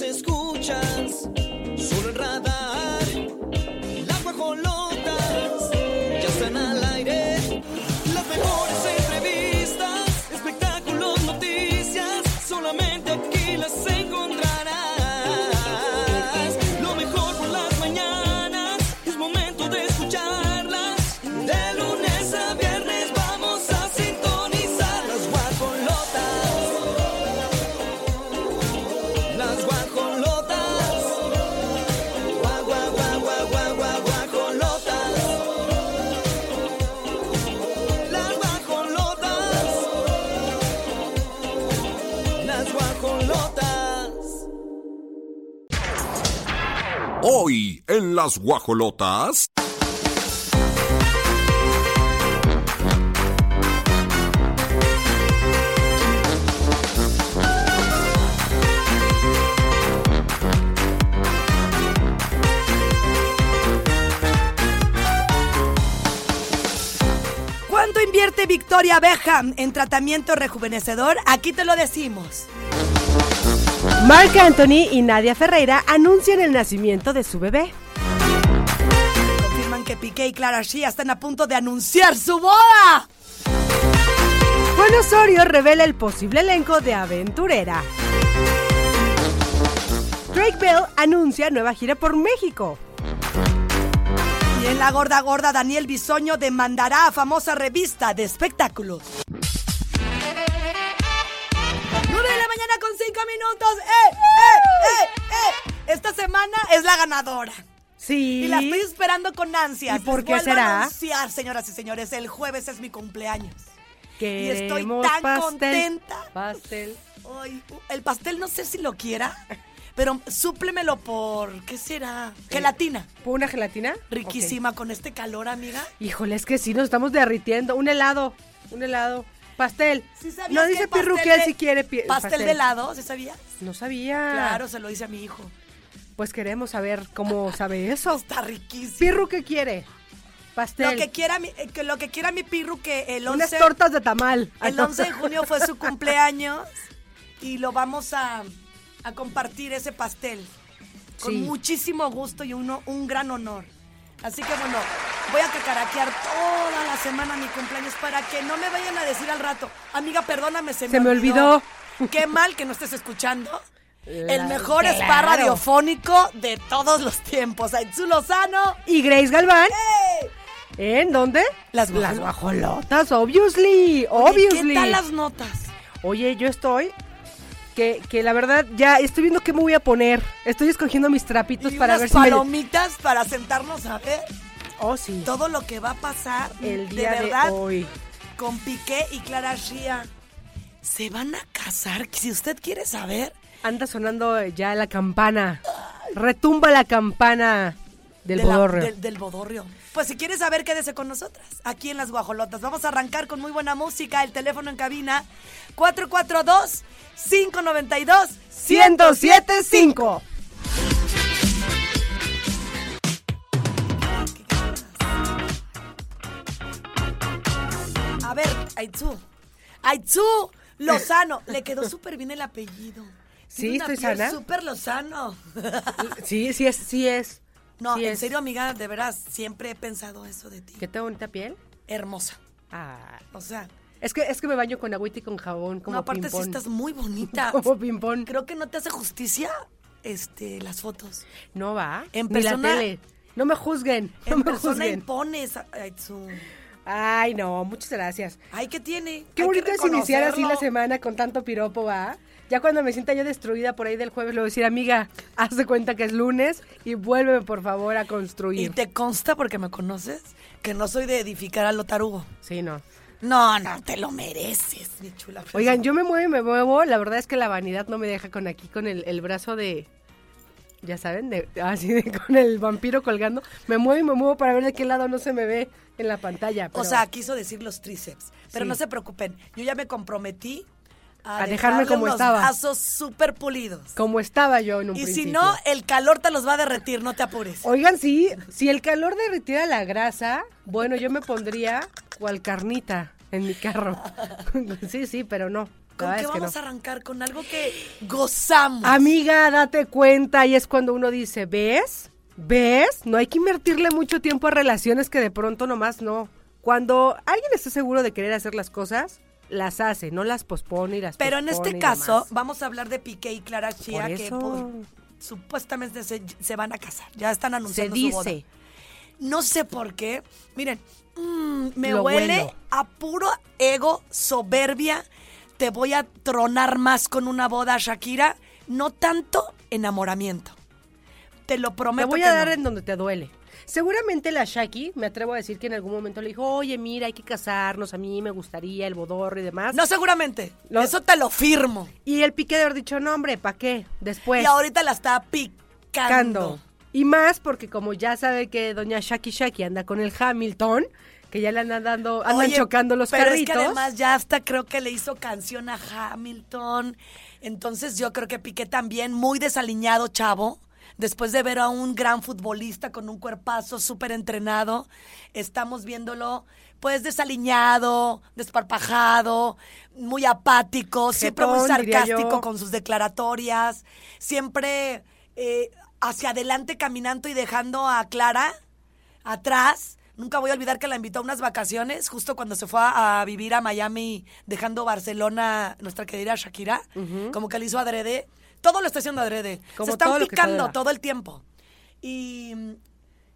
las escuchas, las guajolotas. ¿Cuánto invierte Victoria Beckham en tratamiento rejuvenecedor? Aquí te lo decimos. Marc Anthony y Nadia Ferreira anuncian el nacimiento de su bebé. Que Piqué y Clara Shia están a punto de anunciar su boda. Juan Osorio revela el posible elenco de Aventurera. Drake Bell anuncia nueva gira por México. Y en la gorda gorda, Daniel Bisoño demandará a famosa revista de espectáculos. 9 de la mañana con 5 minutos. ¡Eh, eh, eh, eh! Esta semana es la ganadora. Sí. Y la estoy esperando con ansias. ¿Y por Les qué a será? anunciar, señoras y señores, el jueves es mi cumpleaños. Y estoy Queremos tan pastel, contenta. Pastel. Ay, el pastel no sé si lo quiera, pero súplemelo por, ¿qué será? Gelatina. ¿Por una gelatina? Riquísima con este calor, amiga. Híjole, es que sí, nos estamos derritiendo. Un helado, un helado. Pastel. ¿Sí sabías no dice el pastel Pirru que él de- sí quiere pi- Pastel, de helado, ¿sí sabías? No sabía. Claro, se lo hice a mi hijo. Pues queremos saber cómo sabe eso. Está riquísimo. Pirru, ¿qué quiere? Pastel. Lo que quiera mi, eh, que lo que quiera mi pirru que el Unas 11 tortas de tamal. el 11 de junio fue su cumpleaños y lo vamos a, a compartir ese pastel con Sí. muchísimo gusto y uno un gran honor. Así que bueno, voy a cacaraquear toda la semana mi cumpleaños para que no me vayan a decir al rato, amiga, perdóname, se, Se me olvidó. Qué mal que no estés escuchando. El mejor spa claro. radiofónico de todos los tiempos. Aitzu Lozano. Y Grace Galván. ¿En dónde? Las Las guajolotas. guajolotas, obviously. Oye, Obviously. ¿Qué tal las notas? Oye, yo estoy. Que, que la verdad ya estoy viendo qué me voy a poner. Estoy escogiendo mis trapitos Y para unas ver si me. palomitas para sentarnos a ver Oh, sí. todo lo que va a pasar El día de de, verdad hoy. con Piqué y Clara Shia. ¿Se van a casar? Si usted quiere saber, Anda sonando ya la campana. Retumba la campana del de la- bodorrio. del, del bodorrio. Pues si quiere saber, quédese con nosotras, aquí en Las Guajolotas. Vamos a arrancar con muy buena música. El teléfono en cabina, 442-592-1075. 1075. A ver, Aitzu. Aitzu Lozano. Le quedó súper bien el apellido. Sí, estoy sana. Súper Lozano. Sí, sí es, sí es. No, Sí en es. serio, amiga, de veras, siempre he pensado eso de ti. ¿Qué te bonita piel? Hermosa. Ah, O sea, es que es que me baño con agüita y con jabón como no, aparte sí estás muy bonita. Como ping-pong. Creo que no te hace justicia este, las fotos. No va. En Ni la persona- tele. No me juzguen. No En me persona juzguen. impones, Aitzu. Ay, no, muchas gracias. Ay, ¿qué tiene? Qué bonito es iniciar así la semana con tanto piropo, ¿va? Ya cuando me sienta yo destruida por ahí del jueves, le voy a decir, amiga, haz de cuenta que es lunes y vuélveme, por favor, a ¿Y construir. te consta, porque me conoces, que no soy de edificar a lo tarugo? Sí, no. No, no, te lo mereces, mi chula. Oigan, yo me muevo y me muevo. La verdad es que la vanidad no me deja con aquí, con el, el brazo de... Ya saben, de, así de con el vampiro colgando. Me muevo y me muevo para ver de qué lado no se me ve en la pantalla. O sea, quiso decir los tríceps. Pero Sí. no se preocupen, yo ya me comprometí a, A dejarme como unos estaba. brazos súper pulidos. como estaba yo en un Y si no, el calor te los va a derretir, no te apures. Oigan, sí, si el calor derritiera la grasa, bueno, yo me pondría cual carnita en mi carro. sí, sí, pero no. ¿Con qué vamos no. a arrancar? Con algo que gozamos. Amiga, date cuenta, y es cuando uno dice, ¿ves? ¿Ves? No hay que invertirle mucho tiempo a relaciones que de pronto nomás no. Cuando alguien está seguro de querer hacer las cosas, las hace, no las pospone y las Pero en este caso, demás. vamos a hablar de Piqué y Clara Chía, Por que supuestamente se, se van a casar. Ya están se anunciando su boda. dice. No sé por qué. Miren, mm, me Lo huele a puro ego, soberbia. Te voy a tronar más con una boda, Shakira. No tanto enamoramiento. Te lo Te prometo. voy que a dar no. en donde te duele. Seguramente la Shaki, me atrevo a decir que en algún momento le dijo, oye, mira, hay que casarnos, a mí me gustaría el bodorro y demás. No, seguramente. Lo- Eso te lo firmo. Y el pique de haber dicho, no, hombre, ¿para qué? Después. y ahorita la está picando. Cando. Y más porque como ya sabe que doña Shaki Shaki anda con el Hamilton, que ya le andan dando, andan Oye, chocando los pero carritos. es que además ya hasta creo que le hizo canción a Hamilton. Entonces yo creo que Piqué también, muy desaliñado, chavo. Después de ver a un gran futbolista con un cuerpazo súper entrenado, estamos viéndolo pues desaliñado, desparpajado, muy apático, siempre muy sarcástico con sus declaratorias, siempre eh, hacia adelante caminando y dejando a Clara atrás. Nunca voy a olvidar que la invitó a unas vacaciones, justo cuando se fue a, a vivir a Miami, dejando Barcelona, nuestra querida Shakira, como que le hizo adrede. Todo lo está haciendo adrede. Como se están todo picando todo el tiempo. Y mm,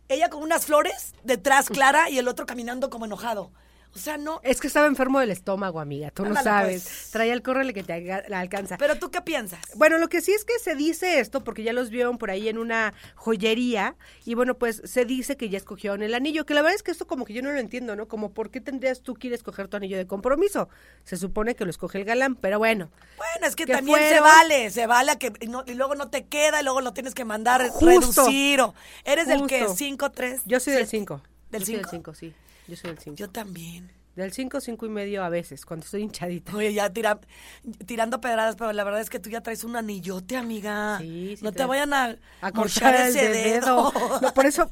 ella con unas flores detrás, Clara, y el otro caminando como enojado. O sea, no. Es que estaba enfermo del estómago, amiga, tú no sabes. pues. Traía el córrele que te la alcanza. Pero tú qué piensas? Bueno, lo que sí es que se dice esto, porque ya los vieron por ahí en una joyería, y bueno, pues se dice que ya escogieron el anillo, que la verdad es que esto como que yo no lo entiendo, ¿no? Como, ¿por qué tendrías tú que ir a escoger tu anillo de compromiso? Se supone que lo escoge el galán, pero bueno. Bueno, es que, que también se vale, se vale a que y, no- y luego no te queda y luego lo tienes que mandar Justo. reducir o eres del que Justo. 5 3 Yo soy del 5. ¿Del Yo soy 5? 5, sí. Yo soy del 5. Yo también. Del 5, 5 y medio a veces, cuando estoy hinchadita. Oye, ya tira- tirando pedradas, pero la verdad es que tú ya traes un anillote, amiga. Sí, sí no te vayan a, a cortar el dedo. dedo. No, por eso,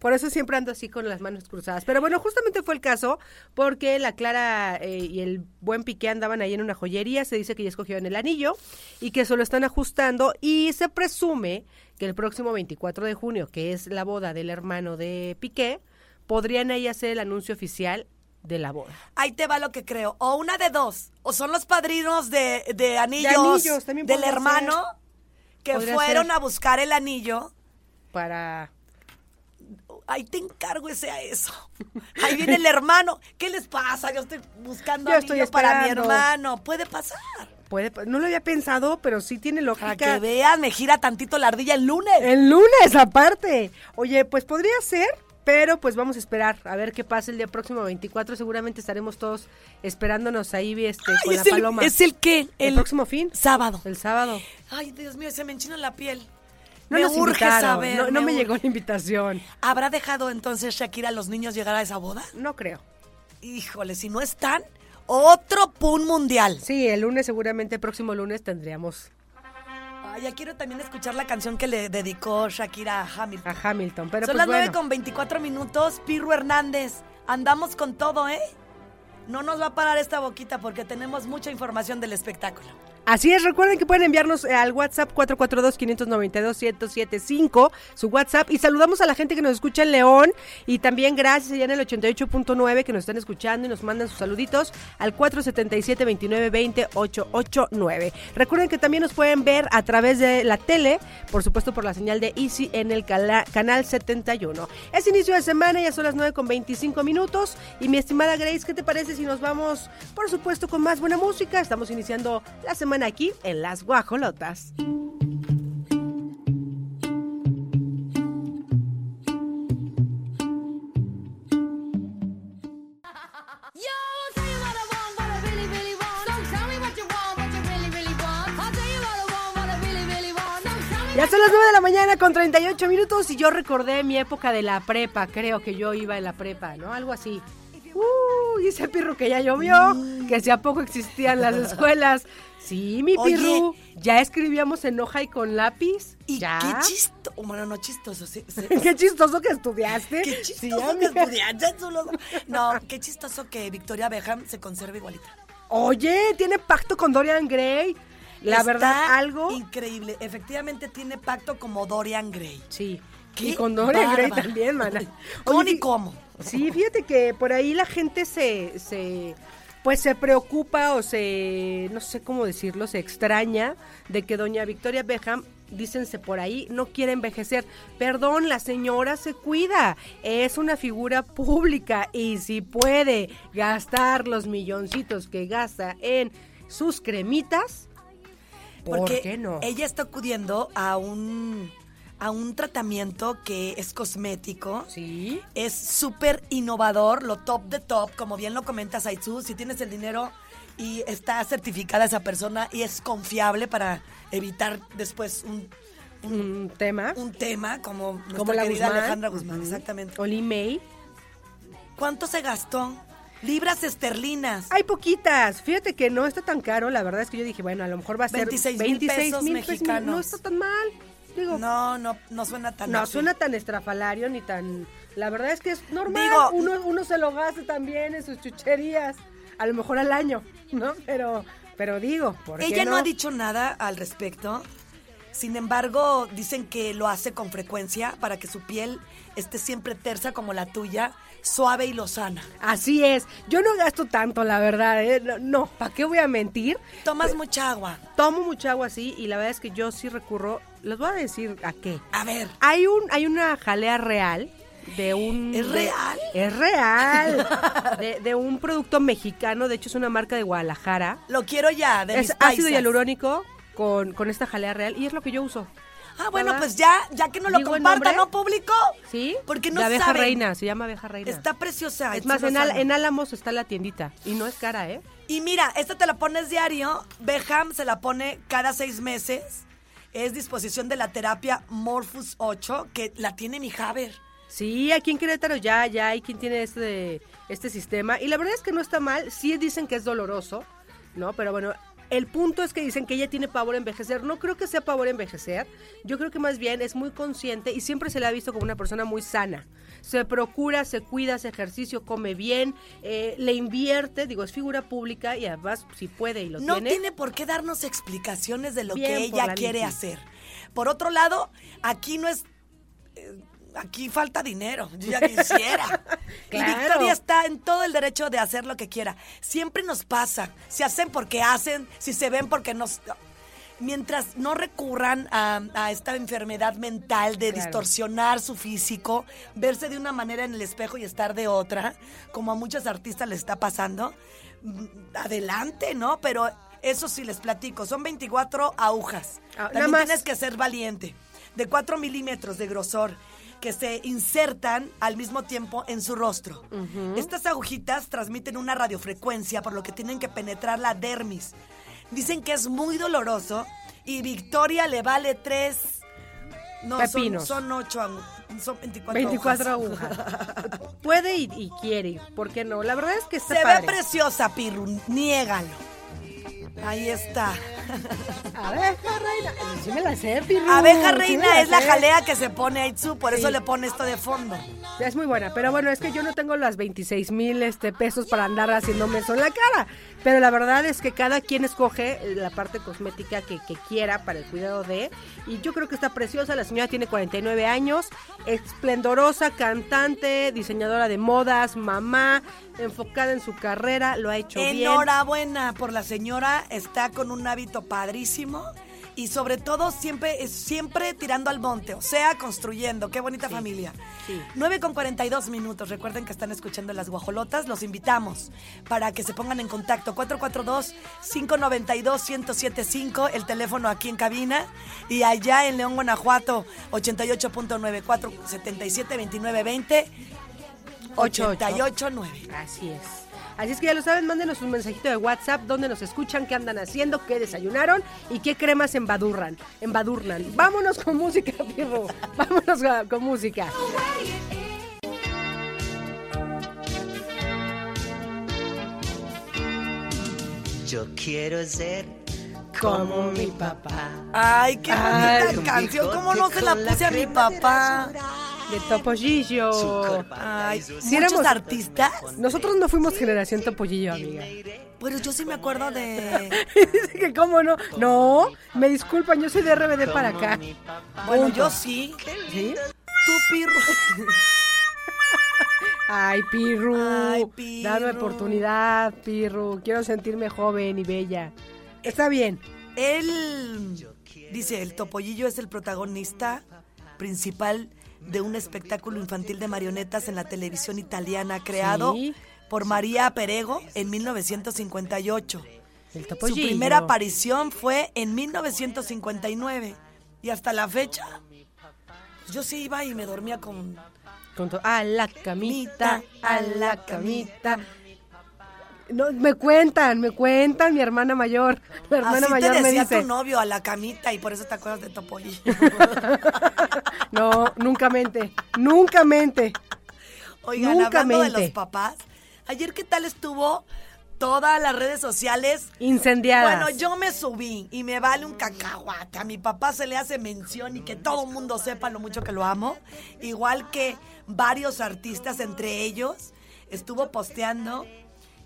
por eso siempre ando así con las manos cruzadas. Pero bueno, justamente fue el caso porque la Clara eh, y el buen Piqué andaban ahí en una joyería. Se dice que ya escogieron el anillo y que se lo están ajustando y se presume que el próximo 24 de junio, que es la boda del hermano de Piqué, podrían ahí hacer el anuncio oficial de la boda. Ahí te va lo que creo. O una de dos. O son los padrinos de, de anillos, anillos, también del hermano que Podría fueron ser. a buscar el anillo. Para Ahí te encargo ese a eso. Ahí viene el hermano. ¿Qué les pasa? Yo estoy buscando Yo anillo estoy para mi hermano. Puede pasar. puede, no lo había pensado, pero sí tiene Para lógica. que vean, me gira tantito la ardilla el lunes. El lunes, aparte. Oye, pues podría ser, pero pues vamos a esperar a ver qué pasa el día próximo 24. Seguramente estaremos todos esperándonos ahí este, Ay, con la el, paloma. ¿Es el qué? el, próximo fin, sábado. el sábado. Ay, Dios mío, se me enchina la piel. No me nos urge invitaron, saber. no, no me, urge. llegó la invitación. ¿Habrá dejado entonces Shakira a los niños llegar a esa boda? No creo. Híjole, si no están, otro pun mundial. Sí, el lunes, seguramente el próximo lunes tendríamos Ya quiero también escuchar la canción que le dedicó Shakira a Hamilton. a Hamilton. Pero Son pues las bueno. 9 con 24 minutos. Pirro Hernández, andamos con todo, ¿eh? No nos va a parar esta boquita porque tenemos mucha información del espectáculo. Así es, recuerden que pueden enviarnos eh, al WhatsApp 442-592-1075, su WhatsApp, y saludamos a la gente que nos escucha en León, y también gracias allá en el 88.9 que nos están escuchando y nos mandan sus saluditos al 477-2920-889. Recuerden que también nos pueden ver a través de la tele, por supuesto por la señal de Easy en el canal 71. Es inicio de semana, ya son las 9 con 25 minutos, y mi estimada Grace, ¿qué te parece si nos vamos, por supuesto, con más buena música? Estamos iniciando la semana aquí en Las Guajolotas. Ya son las 9 de la mañana con 38 minutos y yo recordé mi época de la prepa, creo que yo iba en la prepa, ¿no? Algo así. Uh, dice Pirru que ya llovió, que si a poco existían las escuelas. Sí, mi Oye. Pirru, ya escribíamos en hoja y con lápiz. Y ¿Ya? qué chistoso. Bueno, no chistoso. sí, sí. Qué chistoso que estudiaste. Qué Sí, chistoso que amiga. estudiaste, No, qué chistoso que Victoria Beckham se conserve igualita. Oye, tiene pacto con Dorian Gray. La Está verdad, algo. Increíble. Efectivamente tiene pacto como Dorian Gray. Sí. Qué Y con Dorian Gray también, mana. ¿Cómo Oye, ni cómo? Sí, fíjate que por ahí la gente se, se, pues se preocupa o se, no sé cómo decirlo, se extraña de que doña Victoria Beckham, dícense por ahí, no quiere envejecer. Perdón, la señora se cuida, es una figura pública y si puede gastar los milloncitos que gasta en sus cremitas, ¿por Porque qué no? ella está acudiendo a un, a un tratamiento que es cosmético. Sí. Es súper innovador, lo top de top, como bien lo comentas, Aitsu. Si tienes el dinero y está certificada esa persona y es confiable para evitar después un, Un tema. un tema como nuestra Como la querida Guzmán. Alejandra Guzmán, exactamente. Oli May. ¿Cuánto se gastó? Libras esterlinas. Hay poquitas. Fíjate que no está tan caro. La verdad es que yo dije, bueno, a lo mejor va a ser 26 mil pesos mexicanos. No está tan mal. Digo, no, No, no, no suena tan así. suena tan estrafalario ni tan. La verdad es que es normal. Digo- uno, uno se lo gasta también en sus chucherías. A lo mejor al año, ¿no? Pero, pero digo, ¿por qué Ella no? no ha dicho nada al respecto. Sin embargo, dicen que lo hace con frecuencia para que su piel esté siempre tersa como la tuya, suave y lozana. Así es. Yo no gasto tanto, la verdad. ¿eh? No, No, ¿para qué voy a mentir? Tomas mucha agua. Tomo mucha agua así y la verdad es que yo sí recurro. Les voy a decir a qué. A ver, Hay un, hay una jalea real de un. ¿Es de- real? es real. de, de un producto mexicano, de hecho es una marca de Guadalajara. lo quiero ya, de es mis ácido paisas. hialurónico con, con esta jalea real y es lo que yo uso. Ah, bueno, ¿Verdad? pues ya, ya que no lo ¿Digo el compartan? ¿no, público? ¿Sí? Porque no de abeja saben. reina, se llama abeja reina. Está preciosa. es más, en. Al- en Álamos está la tiendita y no es cara, ¿eh? Y mira, esta te la pones diario. Beham se la pone cada seis meses. Es disposición de la terapia Morphus 8, que la tiene mi Javer. Sí, aquí en Querétaro ya, ya hay quien tiene este, este sistema. Y la verdad es que no está mal. Sí dicen que es doloroso, ¿no? Pero bueno, el punto es que dicen que ella tiene pavor a envejecer. No creo que sea pavor a envejecer. Yo creo que más bien es muy consciente y siempre se la ha visto como una persona muy sana. Se procura, se cuida, hace ejercicio, come bien, eh, le invierte, digo, es figura pública y además si puede y lo no tiene. tiene por qué darnos explicaciones de lo Bien que ella la quiere hacer. Por otro lado, aquí no es. Aquí falta dinero, yo ya quisiera. Y. Victoria está en todo el derecho de hacer lo que quiera. Siempre nos pasa. Si hacen porque hacen, si se ven porque nos. Mientras no recurran a, a esta enfermedad mental de Claro. distorsionar su físico, verse de una manera en el espejo y estar de otra, como a muchos artistas les está pasando, mm, adelante, ¿no? Pero eso sí les platico, son 24 agujas. Ah, También más. tienes que ser valiente, de 4 milímetros de grosor, que se insertan al mismo tiempo en su rostro. Estas agujitas transmiten una radiofrecuencia, por lo que tienen que penetrar la dermis. Dicen que es muy doloroso y Victoria le vale tres... No, son, Pepinos. son ocho, agu- son 24, 24 agujas. agujas. Puede y, y quiere, ¿por qué no? La verdad es que está Se padre. ve preciosa, Pirru, niégalo. Ahí está. Abeja reina. Sí me la sé, Pirru. Abeja reina es la sé. jalea que se pone a Itzu, por eso le pone esto de fondo. Es muy buena, pero bueno, es que yo no tengo las 26 mil este, pesos para andar haciéndome eso en la cara. Pero la verdad es que cada quien escoge la parte cosmética que, que quiera para el cuidado de. Y yo creo que está preciosa. La señora tiene 49 años, esplendorosa, cantante, diseñadora de modas, mamá, enfocada en su carrera, lo ha hecho bien. Enhorabuena por la señora, está con un hábito padrísimo y sobre todo siempre siempre tirando al monte, o sea, construyendo. Qué bonita familia. sí. 9 con 42 minutos. Recuerden que están escuchando las guajolotas. Los invitamos para que se pongan en contacto. 442-592-1075, el teléfono aquí en cabina. Y allá en León, Guanajuato, 88.9, 477-2920, 889. Así es. Así es que ya lo saben, mándenos un mensajito de WhatsApp donde nos escuchan, qué andan haciendo, qué desayunaron y qué cremas embadurran. Embadurnan. Vámonos con música, Pirro. Vámonos con música. Yo quiero ser Como mi papá. Ay, qué bonita Ay, canción. ¿Cómo no se la puse a mi papá? De Topollillo. Ay, Sí, muchos éramos- artistas. Nosotros no fuimos generación Topollillo, amiga. Pero yo sí me acuerdo de. Dice que cómo no. No, me disculpan, yo soy de RBD para acá. Bueno, Punto. yo sí. ¿Sí? Tú, Pirro. Ay, Pirru. Ay, Pirru. Dame oportunidad, Pirru. Quiero sentirme joven y bella. Está bien. Él dice: el Topollillo es el protagonista principal de un espectáculo infantil de marionetas en la televisión italiana creado Sí. por María Perego en 1958. El Su primera aparición fue en 1959 y hasta la fecha pues yo sí iba y me dormía con Con a la camita, a la camita. No, me cuentan, me cuentan mi hermana mayor. La hermana Así te mayor me decía dice. tu novio a la camita y por eso te acuerdas de Topollillo. No, nunca mente, nunca mente. Oigan, Nunca hablando de los papás, ayer qué tal estuvo todas las redes sociales Incendiadas. Bueno, yo me subí y me vale un cacahuate. A mi papá se le hace mención y que todo el mundo sepa lo mucho que lo amo. Igual que varios artistas, entre ellos, estuvo posteando.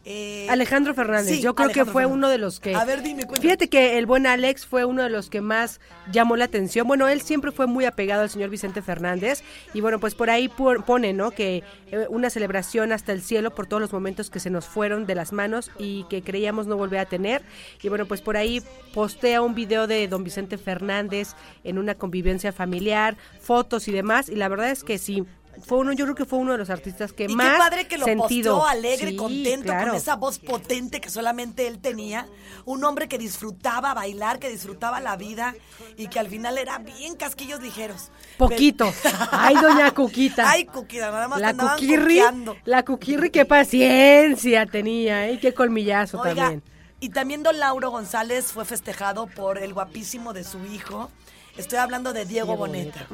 Eh, Alejandro Fernández, sí, yo creo Alejandro que fue Fernández. uno de los que... A ver, dime, cuéntame. Fíjate que el buen Alex fue uno de los que más llamó la atención. Bueno, él siempre fue muy apegado al señor Vicente Fernández y bueno, pues por ahí pone, ¿no? Que eh, una celebración hasta el cielo por todos los momentos que se nos fueron de las manos y que creíamos no volver a tener. Y bueno, pues por ahí postea un video de don Vicente Fernández en una convivencia familiar, fotos y demás. Y la verdad es que sí. Fue uno, yo creo que fue uno de los artistas que Y más qué padre que lo sentido. posteó alegre, Sí, contento, claro. con esa voz potente que solamente él tenía. Un hombre que disfrutaba bailar, que disfrutaba la vida y que al final era bien casquillos ligeros. Poquito. Ay, doña Cuquita. Ay, Cuquita, nada más La cuquirri, la cuquirri, qué paciencia tenía, ¿eh? Qué colmillazo Oiga, también. y también don Lauro González fue festejado por el guapísimo de su hijo. Estoy hablando de Diego, Boneta.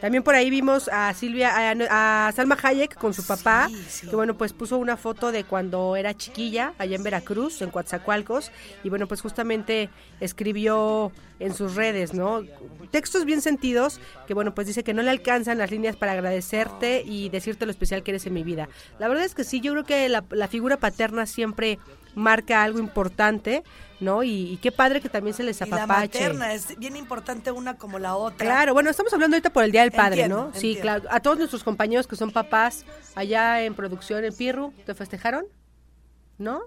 También por ahí vimos a Silvia, a, a Salma Hayek con su papá, Sí, sí. que bueno, pues puso una foto de cuando era chiquilla, allá en Veracruz, en Coatzacoalcos, y bueno, pues justamente escribió en sus redes, ¿no? Textos bien sentidos, que bueno, pues dice que no le alcanzan las líneas para agradecerte y decirte lo especial que eres en mi vida. La verdad es que sí, yo creo que la, la figura paterna siempre marca algo importante, ¿no? Y, y qué padre que también se les Y la apapache. materna es bien importante una como la otra. Claro, bueno, estamos hablando ahorita por el Día del Padre, Entiendo, ¿no? Sí, claro. A todos nuestros compañeros que son papás allá en producción en Pirru, ¿te festejaron? ¿No?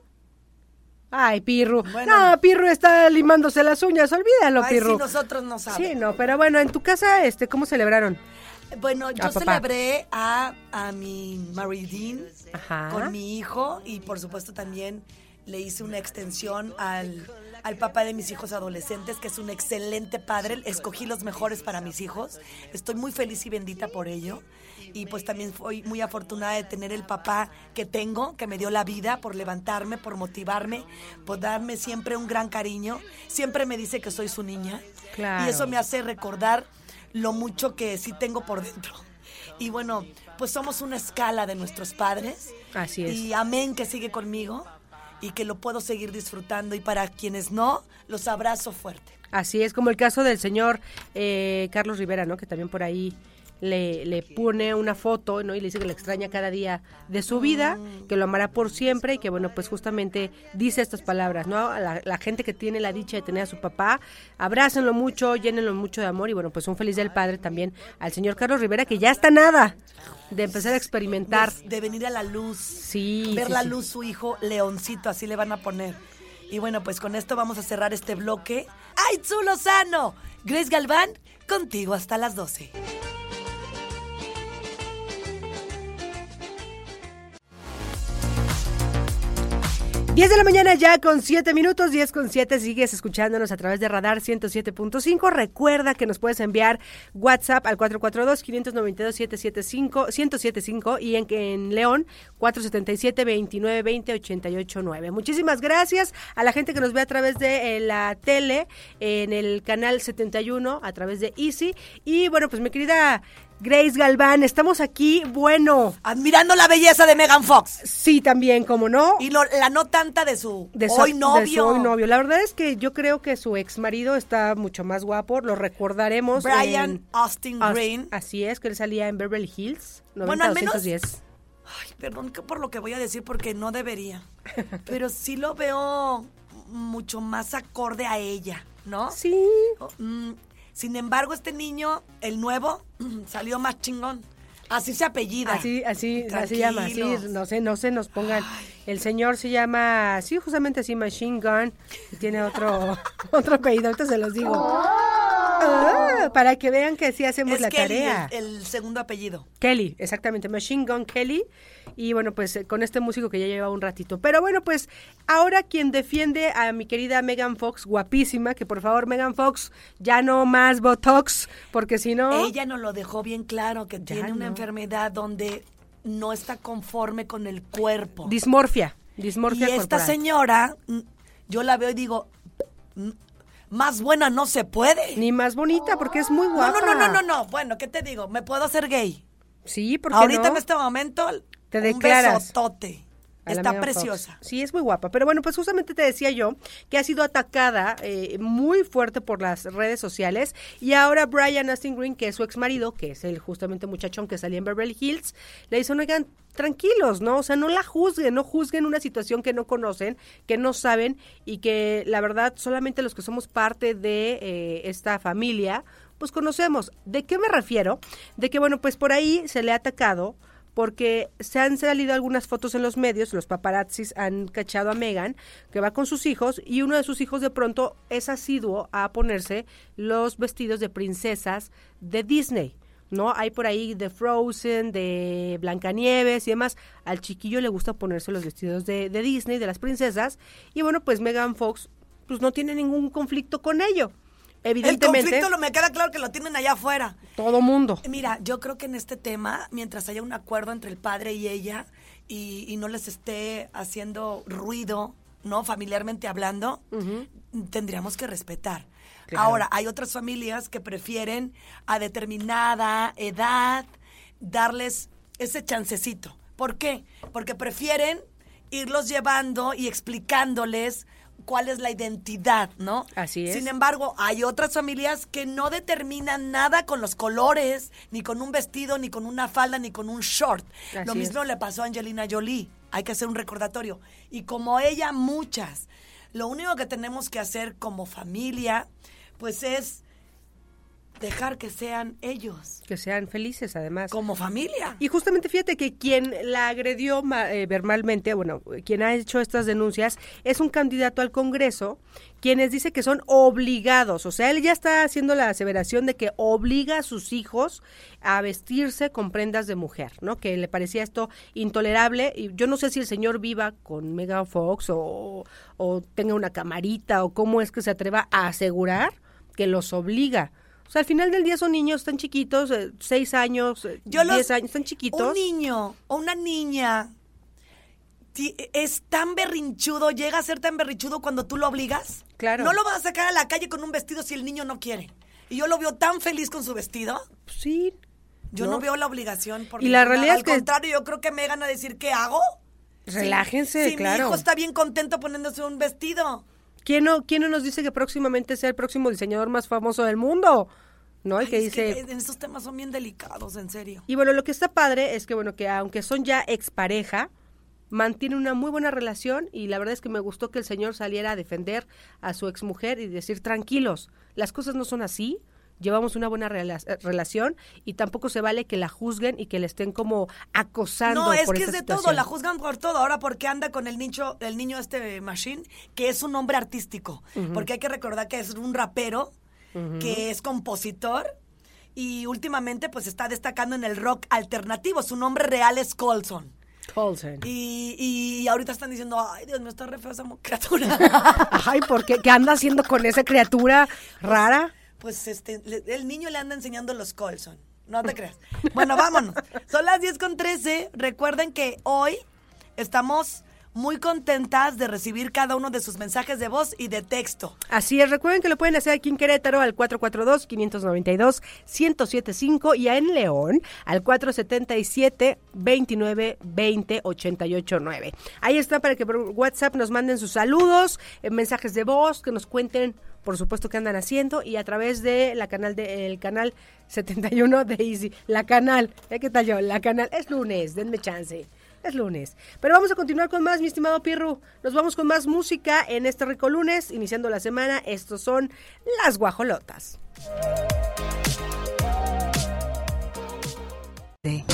Ay, Pirru. Bueno. no, Pirru está limándose las uñas, olvídalo, Ay, Pirru. sí, nosotros no sabemos. Sí, no, pero bueno, en tu casa, este, ¿cómo celebraron? Bueno, yo A celebré a, a mi Ajá. con mi hijo y por supuesto también le hice una extensión al, al papá de mis hijos adolescentes, que es un excelente padre. Escogí los mejores para mis hijos. Estoy muy feliz y bendita por ello. Y pues también fui muy afortunada de tener el papá que tengo, que me dio la vida por levantarme, por motivarme, por darme siempre un gran cariño. Siempre me dice que soy su niña. Claro. Y eso me hace recordar lo mucho que sí tengo por dentro. Y bueno, pues somos una escala de nuestros padres. Así es. Y amén que sigue conmigo y que lo puedo seguir disfrutando. Y para quienes no, los abrazo fuerte. Así es, como el caso del señor eh, Carlos Rivera, ¿no? Que también por ahí le, le pone una foto, ¿no? Y le dice que le extraña cada día de su vida, que lo amará por siempre y que, bueno, pues justamente dice estas palabras, ¿no? A la, la gente que tiene la dicha de tener a su papá, abrácenlo mucho, llénenlo mucho de amor y, bueno, pues un feliz del padre también al señor Carlos Rivera, que ya está nada de empezar a experimentar. De, de venir a la luz. Sí, Ver sí, la sí. luz su hijo, Leoncito, así le van a poner. Y bueno, pues con esto vamos a cerrar este bloque. ¡Ay, Lozano! Grace Galván, contigo hasta las 12. 10 de la mañana ya con 7 minutos, 10 con 7, sigues escuchándonos a través de Radar 107.5. Recuerda que nos puedes enviar WhatsApp al 442-592-775 1075 y en, en León 477-2920-889. Muchísimas gracias a la gente que nos ve a través de eh, la tele, en el canal 71, a través de Easy. Y bueno, pues mi querida Grace Galván, estamos aquí, bueno, Admirando la belleza de Megan Fox. sí también, como no, Y lo- la no tanta de su de su, hoy de novio. su hoy novio. La verdad es que yo creo que su ex marido está mucho más guapo, lo recordaremos. Brian en- Austin Green. Así es, que él salía en Beverly Hills, 90 Bueno, al menos- 210. Ay, perdón por lo que voy a decir porque no debería. Pero sí lo veo mucho más acorde a ella, ¿no? Sí, Oh, mm, sin embargo, este niño, el nuevo, salió más chingón. Así se apellida. Así, así, así llama, así, no sé, no se nos pongan. El señor se llama, sí, justamente así, Machine Gun, y tiene otro, otro apellido, ahorita se los digo. Ah, para que vean que sí hacemos Es la Kelly, tarea. El, el segundo apellido. Kelly, exactamente, Machine Gun Kelly. Y bueno, pues eh, con este músico que ya lleva un ratito. Pero bueno, pues ahora quien defiende a mi querida Megan Fox, guapísima, que por favor, Megan Fox, ya no más Botox, porque si no... Ella nos lo dejó bien claro, que tiene una enfermedad donde no está conforme con el cuerpo. Dismorfia, y dismorfia esta corporal. señora, mm, yo la veo y digo, mm, más buena no se puede. Ni más bonita, porque es muy No, guapa. no, no, no, no, no. Bueno, ¿qué te digo? ¿Me puedo hacer gay? Sí, porque Ahorita no? en este momento, Te un declaras. besotote. Está Fox. preciosa. Sí, es muy guapa. Pero bueno, pues justamente te decía yo que ha sido atacada eh, muy fuerte por las redes sociales. Y ahora Brian Austin Green, que es su ex marido, que es el justamente muchachón que salía en Beverly Hills, le dice, oigan, tranquilos, ¿no? O sea, no la juzguen, no juzguen una situación que no conocen, que no saben y que la verdad solamente los que somos parte de eh, esta familia, pues conocemos. ¿De qué me refiero? De que, bueno, pues por ahí se le ha atacado porque se han salido algunas fotos en los medios, los paparazzis han cachado a Megan, que va con sus hijos, y uno de sus hijos de pronto es asiduo a ponerse los vestidos de princesas de Disney. ¿No? Hay por ahí de Frozen, de Blancanieves y demás. Al chiquillo le gusta ponerse los vestidos de, Disney, de las princesas. Y bueno, pues Megan Fox pues no tiene ningún conflicto con ello. El Evidentemente, conflicto lo me queda claro que lo tienen allá afuera. todo mundo. Mira, yo creo que en este tema, mientras haya un acuerdo entre el padre y ella y, y no les esté haciendo ruido, ¿no? Familiarmente hablando, tendríamos que respetar. Claro. Ahora, hay otras familias que prefieren a determinada edad darles ese chancecito. ¿Por qué? Porque prefieren irlos llevando y explicándoles cuál es la identidad, ¿no? Así es. Sin embargo, hay otras familias que no determinan nada con los colores, ni con un vestido, ni con una falda, ni con un short. Así Lo mismo es. le pasó a Angelina Jolie. Hay que hacer un recordatorio. Y como ella, muchas. Lo único que tenemos que hacer como familia, pues es dejar que sean ellos, Que sean felices, además. como familia. Y justamente fíjate que quien la agredió eh, verbalmente, bueno, quien ha hecho estas denuncias es un candidato al Congreso, quienes dice que son obligados, o sea, él ya está haciendo la aseveración de que obliga a sus hijos a vestirse con prendas de mujer, ¿no? Que le parecía esto intolerable y yo no sé si el señor viva con Megan Fox o, o tenga una camarita o cómo es que se atreva a asegurar que los obliga. O sea, al final del día son niños, están chiquitos, eh, seis años, eh, Yo los- diez años, están chiquitos. Un niño o una niña es tan berrinchudo, llega a ser tan berrinchudo cuando tú lo obligas. Claro. No lo vas a sacar a la calle con un vestido si el niño no quiere. Y yo lo veo tan feliz con su vestido. Sí. Yo no, veo la obligación por Y la realidad Al es que- contrario, yo creo que me van a decir ¿qué hago? Relájense, si claro. mi hijo está bien contento poniéndose un vestido. ¿Quién no, ¿Quién no nos dice que próximamente sea el próximo diseñador más famoso del mundo? ¿No? El Ay, que es que dice... en estos temas son bien delicados, en serio. Y bueno, lo que está padre es que, bueno, que aunque son ya expareja, mantienen una muy buena relación y la verdad es que me gustó que el señor saliera a defender a su exmujer y decir, tranquilos, las cosas no son así, llevamos una buena rela- eh, relación y tampoco se vale que la juzguen y que le estén como acosando No, es por que es de todo, la juzgan por todo. Ahora, porque anda con el niño, el niño este Machine, que es un hombre artístico. Porque hay que recordar que es un rapero, que es compositor. Y últimamente, pues está destacando en el rock alternativo. Su nombre real es Colson. Colson. Y, y ahorita están diciendo, ay, Dios mío, está re fea esa criatura. Ay, ¿por qué? ¿Qué anda haciendo con esa criatura rara? Pues este, le- el niño le anda enseñando los Colson. No te creas. Bueno, vámonos. Son las 10 con 13. Recuerden que hoy estamos muy contentas de recibir cada uno de sus mensajes de voz y de texto. Así es, recuerden que lo pueden hacer aquí en Querétaro al 442-592-1075 y en León al 477-2920-889. Ahí está para que por WhatsApp nos manden sus saludos, eh, mensajes de voz, que nos cuenten por supuesto qué andan haciendo y a través de la canal de, el canal 71 de Easy, la canal, ¿eh? ¿qué tal yo? La canal, es lunes, denme chance. Es lunes. Pero vamos a continuar con más, mi estimado Pirru. Nos vamos con más música en este rico lunes, iniciando la semana. Estos son las guajolotas. 10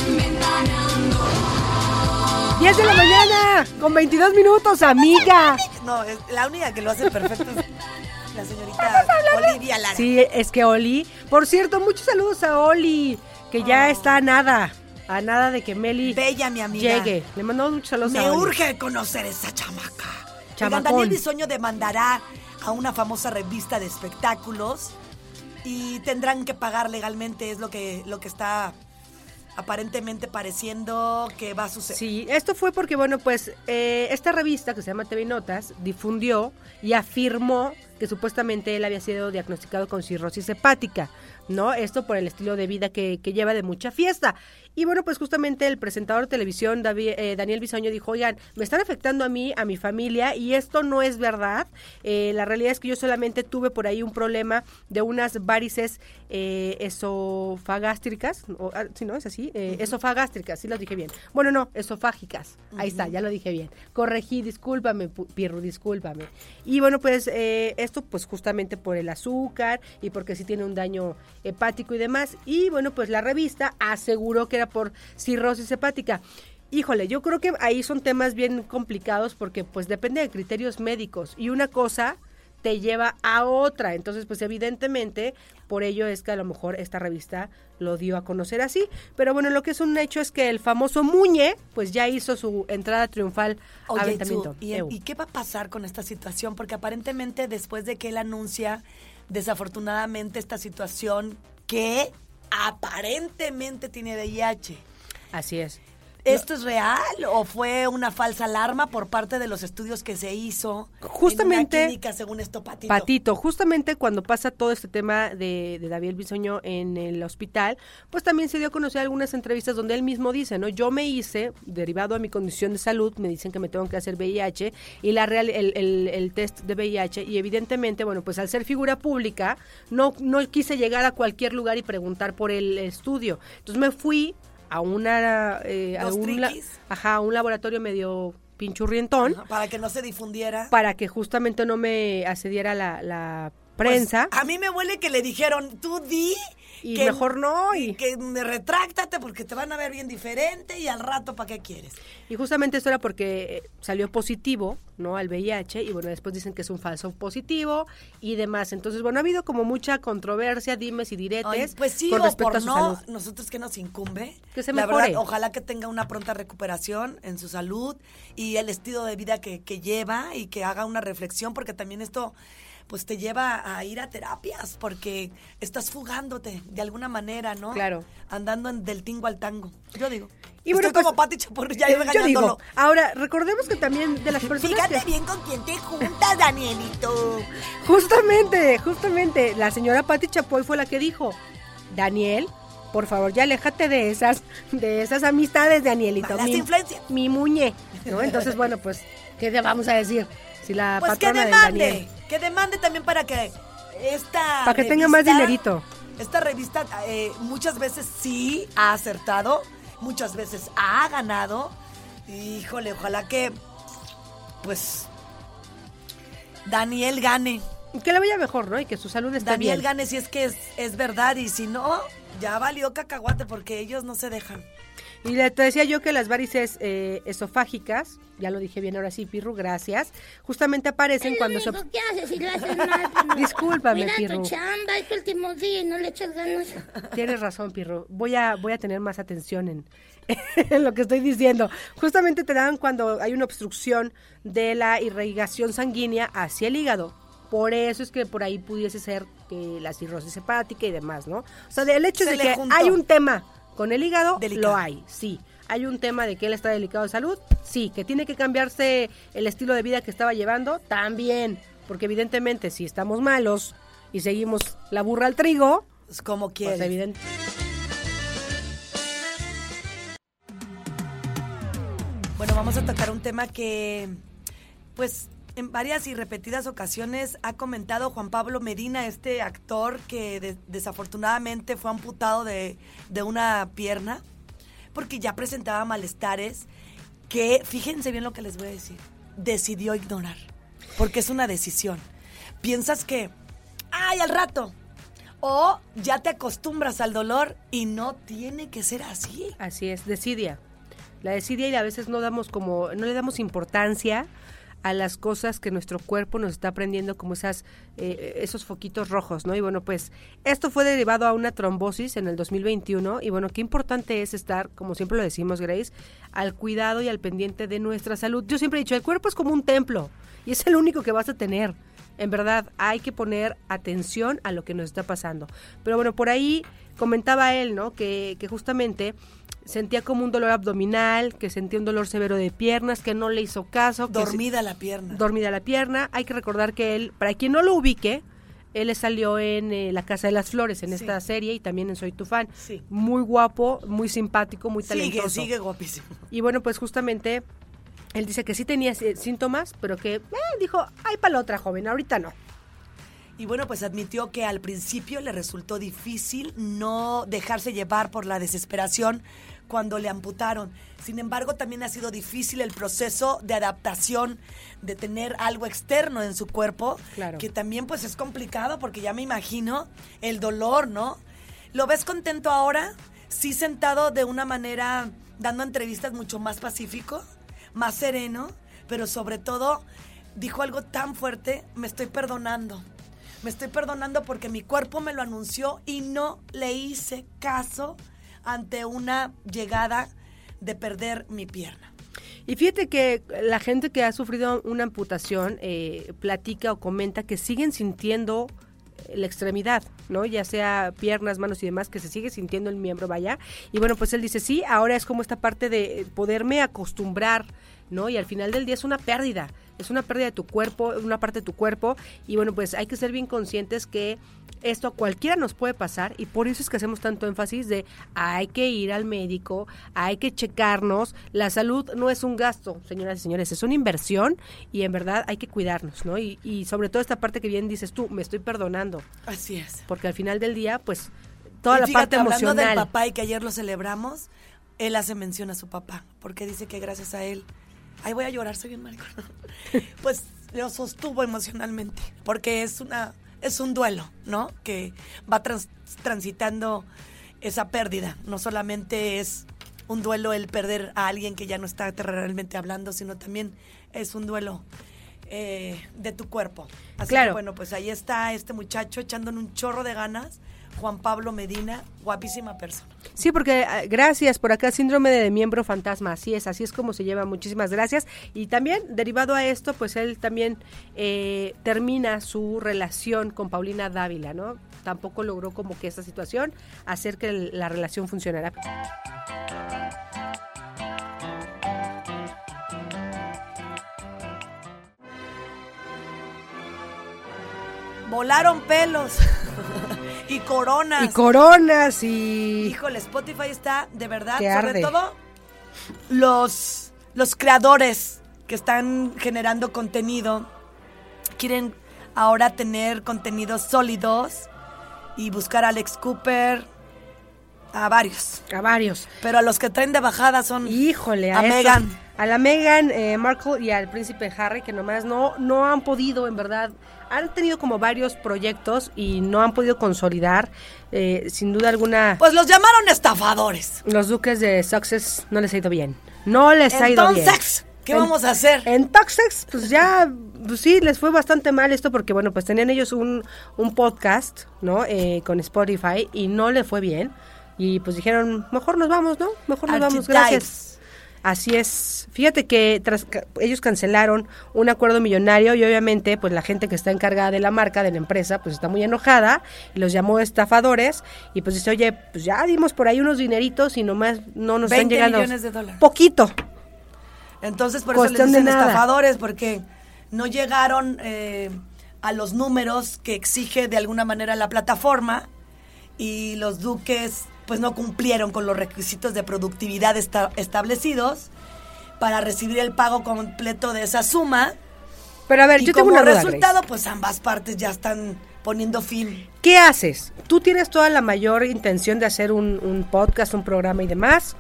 de la mañana, con 22 minutos, amiga. No, es la única que lo hace perfecto es la señorita Olivia Lara. Sí, es que Oli. Por cierto, muchos saludos a Oli, que ya está nada, a nada de que Meli Bella, mi amiga. llegue. Le mandamos muchos saludos a Me Oli. urge conocer esa chamaca. Oigan, Chamacón. Daniel Bisoño demandará a una famosa revista de espectáculos y tendrán que pagar legalmente, es lo que, lo que está aparentemente pareciendo que va a suceder. Sí, esto fue porque, bueno, pues eh, esta revista que se llama TV Notas difundió y afirmó que supuestamente él había sido diagnosticado con cirrosis hepática, ¿no? Esto por el estilo de vida que, que lleva de mucha fiesta. Y bueno, pues justamente el presentador de televisión, Davi- eh, Daniel Bisoño, dijo, oigan, me están afectando a mí, a mi familia, y esto no es verdad. Eh, la realidad es que yo solamente tuve por ahí un problema de unas varices eh, esofagástricas, o, ah, sí, ¿no? Es así, eh, esofagástricas, sí lo dije bien. Bueno, no, esofágicas, ahí está, ya lo dije bien. Corregí, discúlpame, Pirru, discúlpame. Y bueno, pues eh, esto pues justamente por el azúcar y porque sí tiene un daño hepático y demás. Y bueno, pues la revista aseguró que era por cirrosis hepática. Híjole, yo creo que ahí son temas bien complicados porque pues depende de criterios médicos y una cosa te lleva a otra. Entonces, pues evidentemente, por ello es que a lo mejor esta revista lo dio a conocer así. Pero bueno, lo que es un hecho es que el famoso Muñe, pues ya hizo su entrada triunfal Oye, Aventamiento. ¿y. ¿y qué va a pasar con esta situación? Porque aparentemente después de que él anuncia desafortunadamente esta situación que aparentemente tiene VIH, Así es. ¿Esto es real o fue una falsa alarma por parte de los estudios que se hizo Justamente- en una clínica según esto Patito? Patito, justamente cuando pasa todo este tema de, de David Bisoño en el hospital, pues también se dio a conocer algunas entrevistas donde él mismo dice, ¿no? Yo me hice, derivado a mi condición de salud, me dicen que me tengo que hacer VIH y la real, el, el- el test de VIH y evidentemente, bueno, pues al ser figura pública, no, no quise llegar a cualquier lugar y preguntar por el estudio. Entonces me fui a una... eh, a un la- triquis. ajá, a un laboratorio medio pinchurrientón Ajá, Para que no se difundiera. para que justamente no me accediera la, la Pues, prensa. a mí me huele que le dijeron, tú di. Y mejor no, y- que me retráctate porque te van a ver bien diferente y al rato, ¿para qué quieres? Y justamente esto era porque eh, salió positivo, ¿no? Al VIH, y bueno, después dicen que es un falso positivo y demás. Entonces, bueno, ha habido como mucha controversia, dimes y diretes Ay, pues sí, con o respecto por a su no, salud. nosotros que nos incumbe. Que se La mejore. verdad, ojalá que tenga una pronta recuperación en su salud y el estilo de vida que, que lleva y que haga una reflexión, porque también esto pues te lleva a ir a terapias, porque estás fugándote de alguna manera, ¿no? Claro. Andando en- del tingo al tango, yo digo. Y bueno, Estoy pues, como Pati Chapoy ya Eh, yo digo, ahora, recordemos que también de las personas Fíjate que... bien con quién te juntas, Danielito. Justamente, justamente, la señora Patti Chapoy fue la que dijo, Daniel, por favor, ya aléjate de esas, de esas amistades, Danielito. Mi, influencias. mi muñe, ¿no? Entonces, bueno, pues, ¿qué le vamos a decir? La Pues que de demande, Daniel... que demande también para que esta Para que tenga más dinerito. Esta revista eh, muchas veces sí ha acertado, muchas veces ha ganado. Híjole, ojalá que pues Daniel gane. Que le vaya mejor, ¿no? Y que su salud esté Daniel bien. gane si es que es, es verdad y si no, ya valió cacahuate porque ellos no se dejan. Y le te decía yo que las varices eh, esofágicas, ya lo dije bien ahora sí, Pirru, gracias, justamente aparecen cuando se... que haces si lo haces mal. pues. Discúlpame, Mira Pirru. tu chamba, es tu último día y no le echas ganas. Tienes razón, Pirro. Voy a, voy a tener más atención en, en lo que estoy diciendo. Justamente te dan cuando hay una obstrucción de la irrigación sanguínea hacia el hígado. Por eso es que por ahí pudiese ser que la cirrosis hepática y demás, ¿no? O sea, el hecho Se de que juntó. hay un tema con el hígado, Delicado. lo hay, sí. hay un tema de que él está delicado de salud, sí, que tiene que cambiarse el estilo de vida que estaba llevando, también, porque evidentemente si estamos malos y seguimos la burra al trigo, Pues como pues quieres. evidente. Bueno, vamos a tocar un tema que, pues, en varias y repetidas ocasiones ha comentado Juan Pablo Medina, este actor que de- desafortunadamente fue amputado de, de una pierna, porque ya presentaba malestares que, fíjense bien lo que les voy a decir, decidió ignorar, porque es una decisión. Piensas que, ay, al rato, o ya te acostumbras al dolor y no tiene que ser así. Así es, desidia. La desidia y a veces no damos como, no le damos importancia a las cosas que nuestro cuerpo nos está aprendiendo como esas, eh, esos foquitos rojos, ¿no? Y bueno, pues esto fue derivado a una trombosis en el 2021 y bueno, qué importante es estar, como siempre lo decimos, Grace, al cuidado y al pendiente de nuestra salud. Yo siempre he dicho, el cuerpo es como un templo y es el único que vas a tener. En verdad, hay que poner atención a lo que nos está pasando. Pero bueno, por ahí comentaba él, ¿no? Que, que justamente sentía como un dolor abdominal, que sentía un dolor severo de piernas, que no le hizo caso. se- Dormida la pierna. dormida la pierna. Hay que recordar que él, para quien no lo ubique, él le salió en eh, La Casa de las Flores, en Sí. esta serie, y también en Soy tu fan. Sí. Muy guapo, muy simpático, muy sigue, talentoso. sigue guapísimo. Y bueno, pues justamente él dice que sí tenía síntomas, pero que eh, dijo, ay, para la otra joven, ahorita no. Y bueno, pues admitió que al principio le resultó difícil no dejarse llevar por la desesperación cuando le amputaron. Sin embargo, también ha sido difícil el proceso de adaptación, de tener algo externo en su cuerpo, Claro. que también pues es complicado porque ya me imagino el dolor, ¿no? ¿Lo ves contento ahora? Sí sentado de una manera, dando entrevistas mucho más pacífico, más sereno, pero sobre todo dijo algo tan fuerte, me estoy perdonando. Me estoy perdonando porque mi cuerpo me lo anunció y no le hice caso ante una llegada de perder mi pierna. Y fíjate que la gente que ha sufrido una amputación eh, platica o comenta que siguen sintiendo eh, la extremidad, ¿no? Ya sea piernas, manos y demás, que se sigue sintiendo el miembro, vaya. Y bueno, pues él dice, sí, ahora es como esta parte de poderme acostumbrar, ¿no? Y al final del día es una pérdida, es una pérdida de tu cuerpo, una parte de tu cuerpo. Y bueno, pues hay que ser bien conscientes que esto a cualquiera nos puede pasar y por eso es que hacemos tanto énfasis de hay que ir al médico, hay que checarnos. La salud no es un gasto, señoras y señores, es una inversión y en verdad hay que cuidarnos, ¿no? Y, y sobre todo esta parte que bien dices tú, me estoy perdonando, Así es. Porque al final del día, pues toda Y la fíjate, parte hablando emocional. del papá y que ayer lo celebramos, él hace mención a su papá, porque dice que gracias a él, ay voy a llorar, soy bien maricón. pues lo sostuvo emocionalmente, porque es una es un duelo, ¿no? Que va trans- transitando esa pérdida. No solamente es un duelo el perder a alguien que ya no está terrenalmente hablando, sino también es un duelo eh, de tu cuerpo. Así Claro. que bueno, pues ahí está este muchacho echándole un chorro de ganas. Juan Pablo Medina, guapísima persona. Sí, porque ah, gracias por acá, síndrome de miembro fantasma, así es, así es como se lleva, muchísimas gracias. Y también, derivado a esto, pues él también eh, termina su relación con Paulina Dávila, ¿no? Tampoco logró como que esta situación hacer que la relación funcionara. Volaron pelos y coronas. Y coronas y... Híjole, Spotify está de verdad, Que sobre arde. todo los, los creadores que están generando contenido quieren ahora tener contenidos sólidos y buscar a Alex Cooper, a varios. A varios. Pero a los que traen de bajada son Híjole, a, Megan. A la Meghan eh, Markle y al príncipe Harry, que nomás no, no han podido, en verdad, han tenido como varios proyectos y no han podido consolidar, eh, sin duda alguna, Pues los llamaron estafadores. los duques de Sussex no les ha ido bien. No les ha ido bien. Entonces, ¿qué En- vamos a hacer? En Sussex, pues ya, pues sí, les fue bastante mal esto porque, bueno, pues tenían ellos un, un podcast, ¿no? Eh, con Spotify y no le fue bien. Y pues dijeron, mejor nos vamos, ¿no? Mejor nos vamos, gracias. Así es. Fíjate que tras ellos cancelaron un acuerdo millonario y obviamente pues la gente que está encargada de la marca, de la empresa, pues está muy enojada y los llamó estafadores y pues dice, oye, pues ya dimos por ahí unos dineritos y nomás no nos están 20 llegando. millones de dólares. Poquito. Entonces, por eso les Cuestión dicen estafadores, porque no llegaron eh, a los números que exige de alguna manera la plataforma y los duques pues no cumplieron con los requisitos de productividad esta- establecidos para recibir el pago completo de esa suma. Pero a ver, y yo tengo una duda, resultado, Grace. pues ambas partes ya están poniendo fin. ¿Qué haces? Tú tienes toda la mayor intención de hacer un, un podcast, un programa y demás.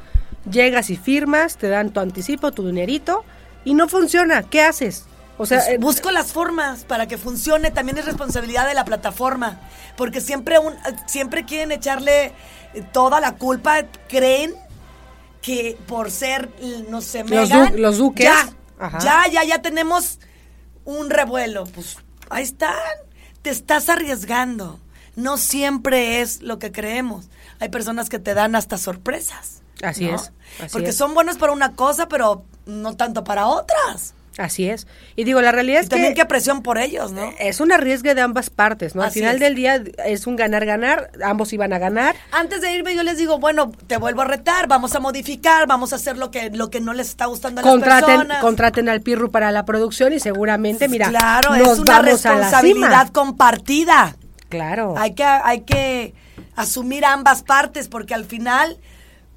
Llegas y firmas, te dan tu anticipo, tu dinerito y no funciona. ¿Qué haces? O sea, Pues eh, busco las formas para que funcione. También es responsabilidad de la plataforma. Porque siempre, un- siempre quieren echarle eh, toda la culpa. Creen que por ser, no sé, Los Meghan, du- los duques. Ya, Ajá. ya, ya, ya tenemos un revuelo. Pues ahí están. Te estás arriesgando. No siempre es lo que creemos. Hay personas que te dan hasta sorpresas. Así ¿no? es, así Porque es. son buenos para una cosa, pero no tanto para otras. Así es. Y digo, la realidad Y es también que qué presión por ellos, ¿no? es un arriesgue de ambas partes, ¿no? Al Así final es. del día es un ganar-ganar, ambos iban a ganar. Antes de irme yo les digo, bueno, te vuelvo a retar, vamos a modificar, vamos a hacer lo que lo que no les está gustando a las Contraten, personas. contraten al Pirru para la producción y seguramente, mira, claro, nos es una vamos responsabilidad compartida. Claro. Hay que hay que asumir ambas partes porque al final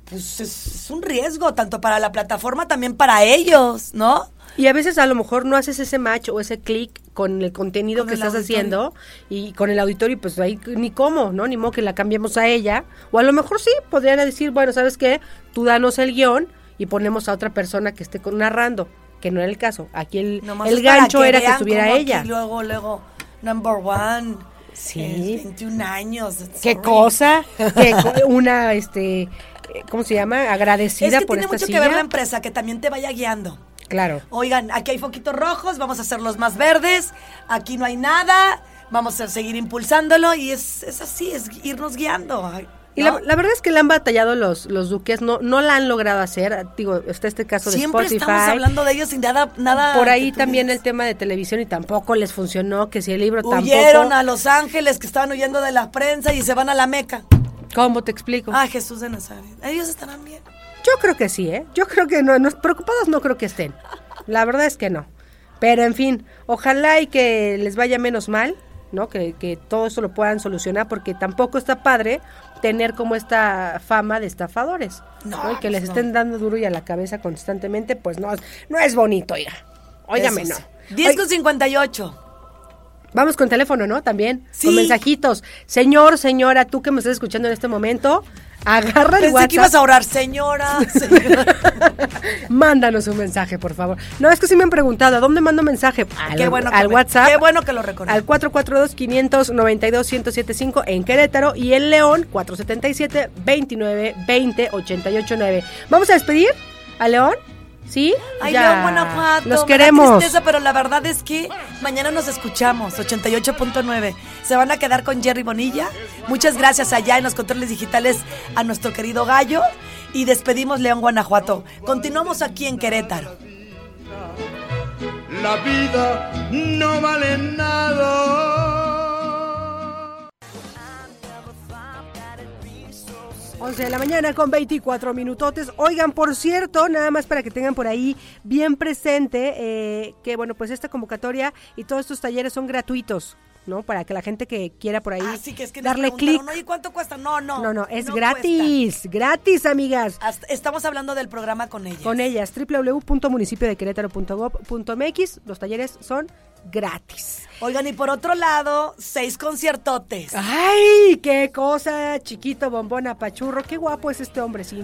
pues es, es un riesgo tanto para la plataforma también para ellos, ¿no? Y a veces a lo mejor no haces ese match o ese clic con el contenido Con que el estás auditorio. haciendo y con el auditorio, y pues ahí ni cómo, ¿no? Ni modo que la cambiemos a ella. O a lo mejor sí, podrían decir, bueno, ¿sabes qué? Tú danos el guion y ponemos a otra persona que esté narrando, que no era el caso. Aquí el, el gancho era que estuviera ella. aquí luego, luego, number one. Sí. eh, 21 años. ¿Qué cosa? co- una, este, eh, ¿cómo se llama? Agradecida Es que por tiene esta mucho silla. que ver la empresa, que también te vaya guiando. Claro. Oigan, aquí hay foquitos rojos, vamos a hacerlos más verdes, aquí no hay nada, vamos a seguir impulsándolo y es, es así, es irnos guiando. Y ¿no? la, la verdad es que le han batallado los, los duques, no, no la han logrado hacer. Digo, está este caso de Siempre Spotify. estamos hablando de ellos sin nada, nada Por ahí también digas. el tema de televisión y tampoco les funcionó, que si el libro Huyeron tampoco. a Los Ángeles, que estaban huyendo de la prensa y se van a la Meca. ¿Cómo te explico? Ah, Jesús de Nazaret. Ellos estarán bien. Yo creo que sí, ¿eh? Yo creo que no, no, preocupados no creo que estén. La verdad es que no. Pero en fin, ojalá y que les vaya menos mal, ¿no? Que, que todo eso lo puedan solucionar, porque tampoco está padre tener como esta fama de estafadores. No, Y que les pues no. estén dando duro y a la cabeza constantemente, pues no, no es bonito, oiga. Óigame, no. sí. 10 Oy- con 58. Vamos con teléfono, ¿no? También. Sí. Con mensajitos. Señor, señora, tú que me estás escuchando en este momento, agarra el Pensé WhatsApp. que ibas a orar, señora. señora. Mándanos un mensaje, por favor. No, es que sí me han preguntado, ¿a dónde mando mensaje? Al, Qué bueno que al me- WhatsApp. qué bueno que lo recordé. Al 442-592-1075 en Querétaro y en León, 477-2920-889. ¿Vamos a despedir a León? ¿Sí? Ay, Ya. León, Guanajuato. Los queremos. tristeza, pero la verdad es que mañana nos escuchamos, 88.9. Se van a quedar con Jerry Bonilla. Muchas gracias allá en los controles digitales a nuestro querido Gallo. Y despedimos León, Guanajuato. Continuamos aquí en Querétaro. La vida no vale nada. 11 de la mañana con 24 minutotes. Oigan, por cierto, nada más para que tengan por ahí bien presente eh, que, bueno, pues esta convocatoria y todos estos talleres son gratuitos, ¿no? Para que la gente que quiera por ahí Así que es que darle clic. preguntaron, Oye, ¿cuánto cuesta? No, no. No, no, es no gratis, gratis, amigas. Hasta- estamos hablando del programa con ellas. Con ellas, www.municipiodequerétaro.gov.mx. Los talleres son gratis. Oigan, y por otro lado, seis conciertotes. ¡Ay! ¡Qué cosa! Chiquito, bombón, apachurro. ¡Qué guapo es este hombre, sí!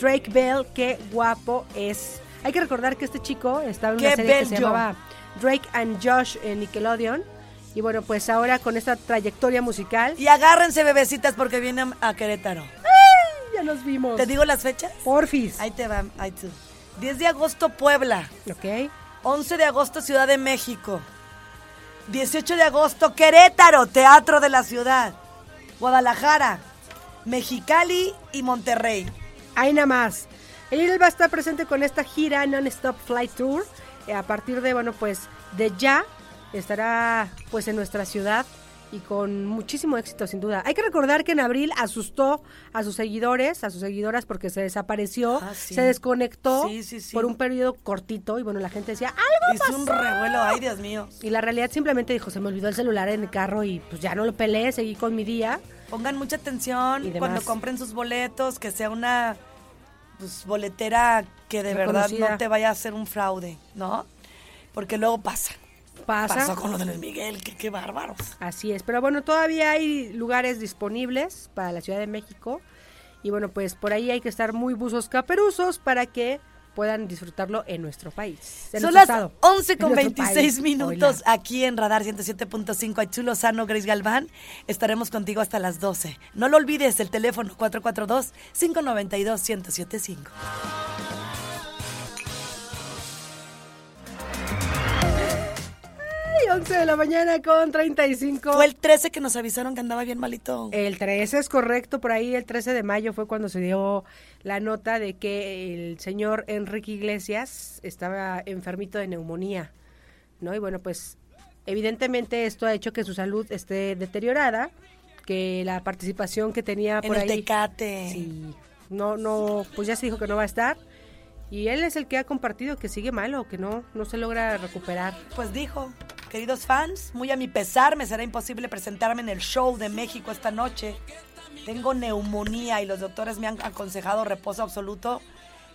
Drake Bell, qué guapo es. Hay que recordar que este chico estaba en una ¡Qué serie que se llamaba Drake and Josh en Nickelodeon. Y bueno, pues ahora con esta trayectoria musical, Y agárrense, bebecitas, porque vienen a Querétaro. ya nos vimos. ¿Te digo las fechas? Porfis. Ahí te va, ahí tú. 10 de agosto, Puebla. Ok. 11 de agosto, Ciudad de México. 18 de agosto, Querétaro, Teatro de la Ciudad. Guadalajara, Mexicali y Monterrey. Ahí nada más. Él va a estar presente con esta gira Non-Stop Flight Tour. eh, a partir de, bueno, pues de ya estará pues en nuestra ciudad y con muchísimo éxito sin duda. Hay que recordar que en abril asustó a sus seguidores, a sus seguidoras porque se desapareció, Ah, sí. se desconectó Sí, sí, sí. por un periodo cortito y bueno, la gente decía, algo Hizo un revuelo, ay Dios mío. y la realidad simplemente dijo, se me olvidó el celular en el carro y pues ya no lo peleé, seguí con mi día. Pongan mucha atención cuando compren sus boletos, que sea una pues, boletera que de verdad no te vaya a hacer un fraude, ¿no? Porque luego pasa. Pasa. Pasó con lo de Luis Miguel, que qué bárbaros. Así es, pero bueno, todavía hay lugares disponibles para la Ciudad de México y bueno, pues por ahí hay que estar muy buzos caperuzos para que puedan disfrutarlo en nuestro país. en Son nuestro las estado, 11 en con nuestro 26 país. minutos aquí en Radar 107.5. Aichu Lozano, Grace Galván. Estaremos contigo hasta las 12. No lo olvides, el teléfono 442-592-1075. 11 de la mañana con 35. Fue el 13 que nos avisaron que andaba bien malito. El 13 es correcto, por ahí el 13 de mayo fue cuando se dio la nota de que el señor Enrique Iglesias estaba enfermito de neumonía, ¿no? Y bueno, pues evidentemente esto ha hecho que su salud esté deteriorada, que la participación que tenía en por el ahí Tecate. sí, no no pues ya se dijo que no va a estar y él es el que ha compartido que sigue malo, que no no se logra recuperar. Pues dijo, queridos fans, muy a mi pesar me será imposible presentarme en el show de México esta noche. Tengo neumonía y los doctores me han aconsejado reposo absoluto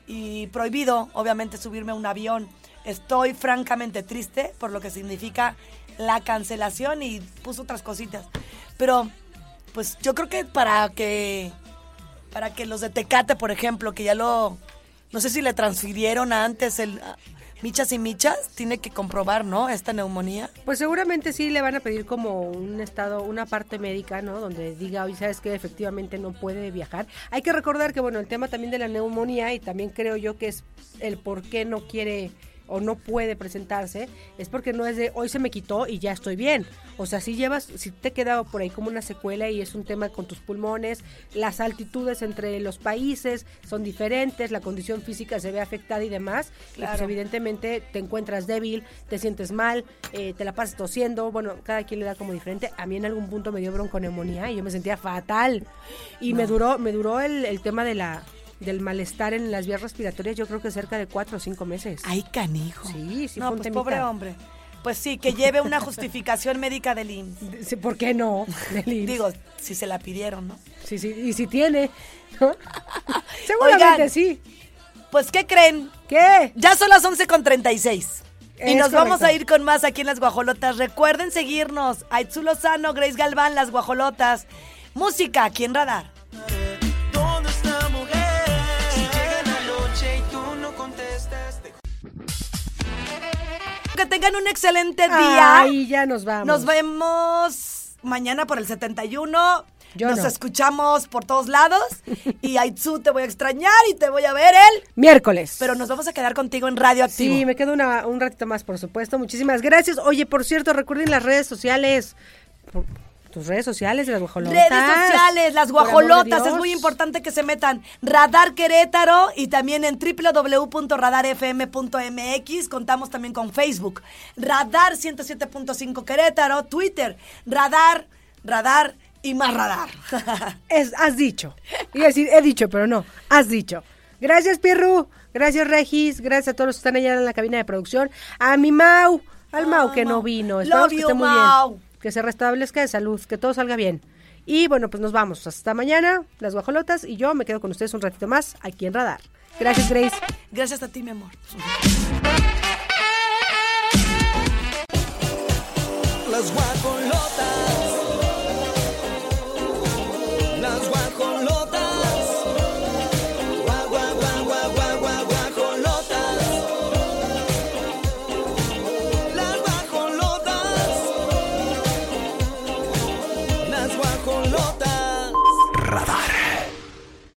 y prohibido, obviamente, subirme a un avión. Estoy francamente triste por lo que significa la cancelación y puso otras cositas. Pero, pues yo creo que para que para que los de Tecate, por ejemplo, que ya lo no sé si le transfirieron antes el Michas y Michas, tiene que comprobar, ¿no? Esta neumonía. Pues seguramente sí le van a pedir como un estado, una parte médica, ¿no? Donde diga, oye, ¿sabes que Efectivamente no puede viajar. Hay que recordar que, bueno, el tema también de la neumonía y también creo yo que es el por qué no quiere o no puede presentarse, es porque no es de hoy se me quitó y ya estoy bien. O sea, si llevas, si te queda por ahí como una secuela y es un tema con tus pulmones, las altitudes entre los países son diferentes, la condición física se ve afectada y demás, y pues Claro. evidentemente te encuentras débil, te sientes mal, eh, te la pasas tosiendo, bueno, cada quien le da como diferente. A mí en algún punto me dio bronconeumonía y yo me sentía fatal. Y me duró, me duró el, el tema de la del malestar en las vías respiratorias, yo creo que cerca de cuatro o cinco meses. Ay, canijo. Sí, sí No, pues pobre hombre. Pues sí, que lleve una justificación médica del IMSS. ¿Por qué no? Digo, si se la pidieron, ¿no? sí, sí, y si tiene, ¿no? Seguramente Oigan. sí. Pues, ¿qué creen? ¿Qué? Ya son las 11 con 36. Y Es nos vamos a ir con más aquí en Las Guajolotas. Recuerden seguirnos. Aitzu Lozano, Grace Galván, Las Guajolotas. Música aquí en Radar. Que tengan un excelente día. Ay, ya nos vamos. Nos vemos mañana por el 71. Yo Nos no. escuchamos por todos lados. Y Aitzu te voy a extrañar y te voy a ver él. Miércoles. Pero nos vamos a quedar contigo en Radio Activo. Sí, me quedo una- un ratito más, por supuesto. Muchísimas gracias. Oye, por cierto, recuerden las redes sociales. Por- tus redes sociales de las guajolotas. Redes sociales, las guajolotas, es muy importante que se metan. Radar Querétaro y también en www.radarfm.mx. Contamos también con Facebook. Radar 107.5 Querétaro, Twitter, Radar, Radar y más Radar. Es, has dicho. Iba a decir, he dicho, pero no. Has dicho. Gracias, Pirru. Gracias, Regis. Gracias a todos los que están allá en la cabina de producción. A mi Mau. Al Mau que no vino. Love que esté muy bien. Que se restablezca de salud. Que todo salga bien. Y bueno, pues nos vamos. Hasta mañana. Las guajolotas. Y yo me quedo con ustedes un ratito más aquí en Radar. Gracias, Grace. Gracias a ti, mi amor. Las guajolotas.